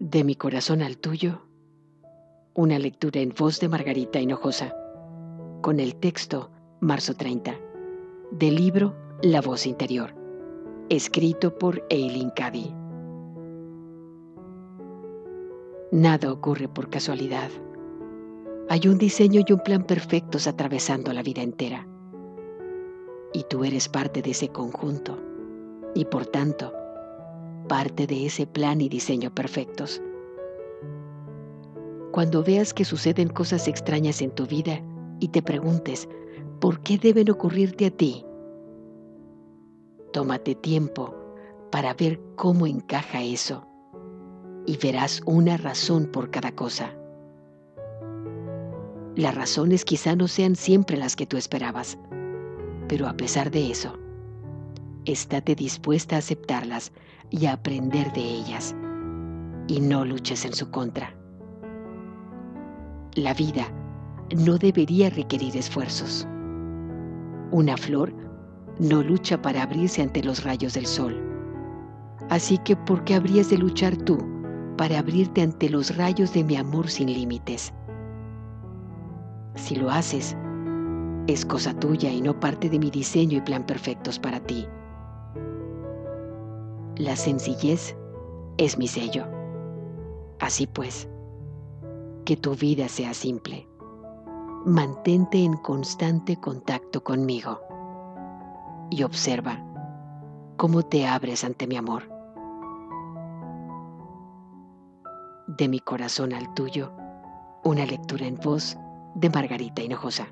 De mi corazón al tuyo, una lectura en voz de Margarita Hinojosa, con el texto Marzo 30, del libro La voz interior, escrito por Eileen Cady. Nada ocurre por casualidad. Hay un diseño y un plan perfectos atravesando la vida entera. Y tú eres parte de ese conjunto y por tanto parte de ese plan y diseño perfectos. Cuando veas que suceden cosas extrañas en tu vida y te preguntes, ¿por qué deben ocurrirte a ti? Tómate tiempo para ver cómo encaja eso y verás una razón por cada cosa. Las razones quizá no sean siempre las que tú esperabas, pero a pesar de eso, estate dispuesta a aceptarlas y a aprender de ellas, y no luches en su contra. La vida no debería requerir esfuerzos. Una flor no lucha para abrirse ante los rayos del sol. Así que, ¿por qué habrías de luchar tú para abrirte ante los rayos de mi amor sin límites? Si lo haces, es cosa tuya y no parte de mi diseño y plan perfectos para ti. La sencillez es mi sello. Así pues, que tu vida sea simple. Mantente en constante contacto conmigo y observa cómo te abres ante mi amor. De mi corazón al tuyo, una lectura en voz de Margarita Hinojosa.